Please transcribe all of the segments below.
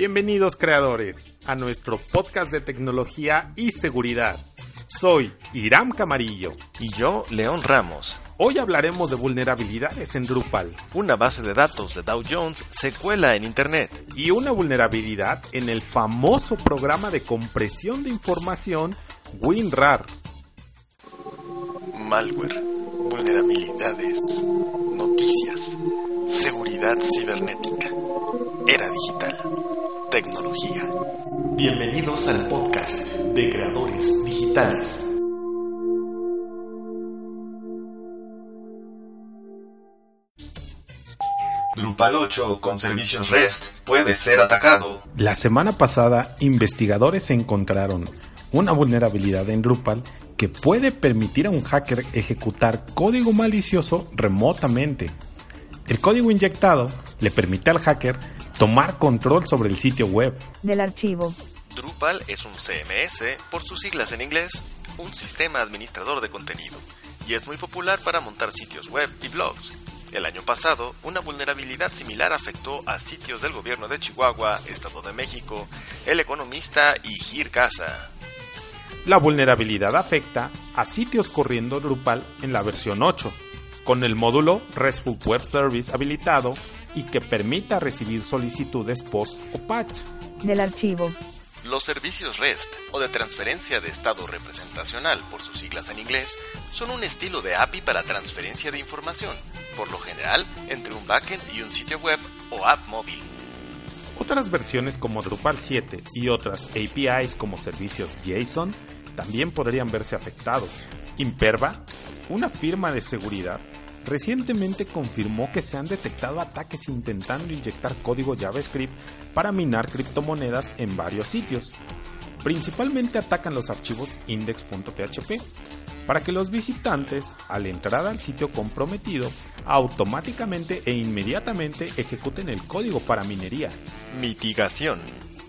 Bienvenidos creadores a nuestro podcast de tecnología y seguridad. Soy Iram Camarillo. Y yo, León Ramos. Hoy hablaremos de vulnerabilidades en Drupal. Una base de datos de Dow Jones se cuela en Internet. Y una vulnerabilidad en el famoso programa de compresión de información WinRAR. Malware, vulnerabilidades, noticias, seguridad cibernética, era digital, tecnología. Bienvenidos al podcast de creadores digitales. Drupal 8 con servicios REST puede ser atacado. La semana pasada, investigadores encontraron una vulnerabilidad en Drupal que puede permitir a un hacker ejecutar código malicioso remotamente. El código inyectado le permite al hacker tomar control sobre el sitio web del archivo. Drupal es un CMS, por sus siglas en inglés, un sistema administrador de contenido, y es muy popular para montar sitios web y blogs. El año pasado, una vulnerabilidad similar afectó a sitios del gobierno de Chihuahua, Estado de México, El Economista y Gircasa. La vulnerabilidad afecta a sitios corriendo Drupal en la versión 8, con el módulo RESTful Web Service habilitado y que permita recibir solicitudes post o patch del archivo. Los servicios REST o de transferencia de estado representacional, por sus siglas en inglés, son un estilo de API para transferencia de información, por lo general entre un backend y un sitio web o app móvil. Otras versiones como Drupal 7 y otras APIs como servicios JSON también podrían verse afectados. Imperva, una firma de seguridad, recientemente confirmó que se han detectado ataques intentando inyectar código JavaScript para minar criptomonedas en varios sitios. Principalmente atacan los archivos index.php para que los visitantes, al entrar al sitio comprometido, automáticamente e inmediatamente ejecuten el código para minería. Mitigación.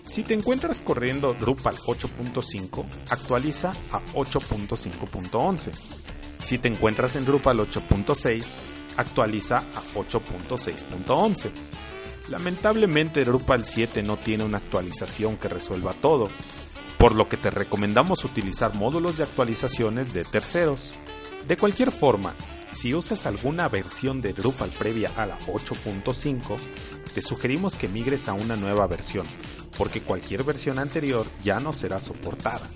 Si te encuentras corriendo Drupal 8.5, actualiza a 8.5.11. Si te encuentras en Drupal 8.6, actualiza a 8.6.11. Lamentablemente Drupal 7 no tiene una actualización que resuelva todo, por lo que te recomendamos utilizar módulos de actualizaciones de terceros. De cualquier forma, si usas alguna versión de Drupal previa a la 8.5, te sugerimos que migres a una nueva versión, porque cualquier versión anterior ya no será soportada.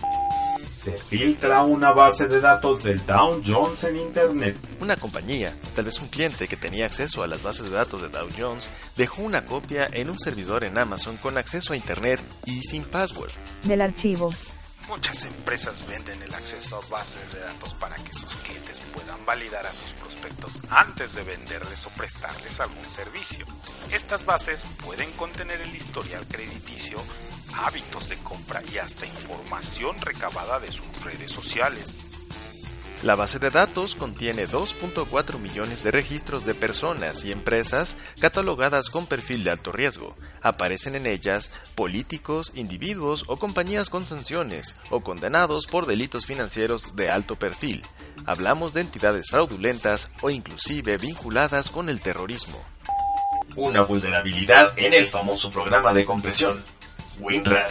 Se filtra una base de datos del Dow Jones en Internet. Una compañía, tal vez un cliente que tenía acceso a las bases de datos de Dow Jones, dejó una copia en un servidor en Amazon con acceso a Internet y sin password. Del archivo. Muchas empresas venden el acceso a bases de datos para que sus clientes puedan validar a sus prospectos antes de venderles o prestarles algún servicio. Estas bases pueden contener el historial crediticio, hábitos de compra y hasta información recabada de sus redes sociales. La base de datos contiene 2.4 millones de registros de personas y empresas catalogadas con perfil de alto riesgo. Aparecen en ellas políticos, individuos o compañías con sanciones o condenados por delitos financieros de alto perfil. Hablamos de entidades fraudulentas o inclusive vinculadas con el terrorismo. Una vulnerabilidad en el famoso programa de compresión, WinRAR.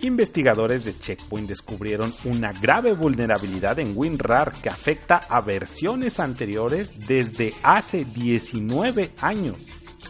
Investigadores de Checkpoint descubrieron una grave vulnerabilidad en WinRAR que afecta a versiones anteriores desde hace 19 años.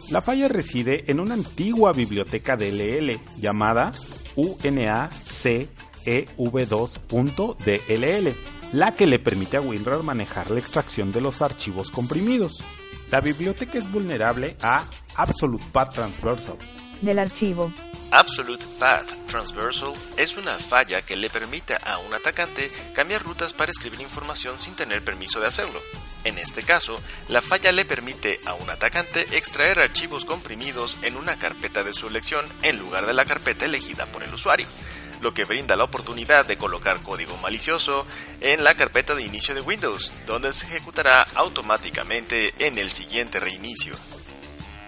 La falla reside en una antigua biblioteca DLL llamada UNACEV2.dll, la que le permite a WinRAR manejar la extracción de los archivos comprimidos. La biblioteca es vulnerable a Absolute Path Transversal. Del archivo. Absolute Path Transversal es una falla que le permite a un atacante cambiar rutas para escribir información sin tener permiso de hacerlo. En este caso, la falla le permite a un atacante extraer archivos comprimidos en una carpeta de su elección en lugar de la carpeta elegida por el usuario, lo que brinda la oportunidad de colocar código malicioso en la carpeta de inicio de Windows, donde se ejecutará automáticamente en el siguiente reinicio.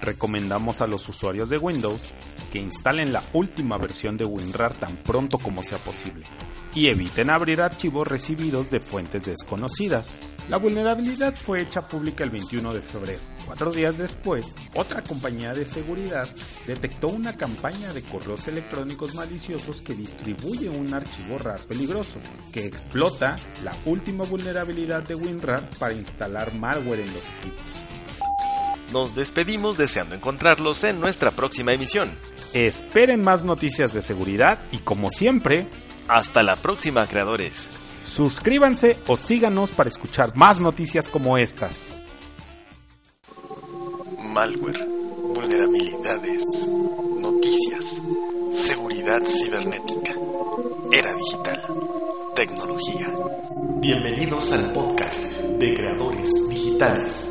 Recomendamos a los usuarios de Windows que instalen la última versión de WinRAR tan pronto como sea posible y eviten abrir archivos recibidos de fuentes desconocidas. La vulnerabilidad fue hecha pública el 21 de febrero. Cuatro días después, otra compañía de seguridad detectó una campaña de correos electrónicos maliciosos que distribuye un archivo RAR peligroso, que explota la última vulnerabilidad de WinRAR para instalar malware en los equipos. Nos despedimos deseando encontrarlos en nuestra próxima emisión. Esperen más noticias de seguridad y como siempre, Hasta la próxima, creadores. suscríbanse o síganos para escuchar más noticias como estas. Malware, vulnerabilidades, noticias, seguridad cibernética, era digital, tecnología. Bienvenidos al podcast de creadores digitales.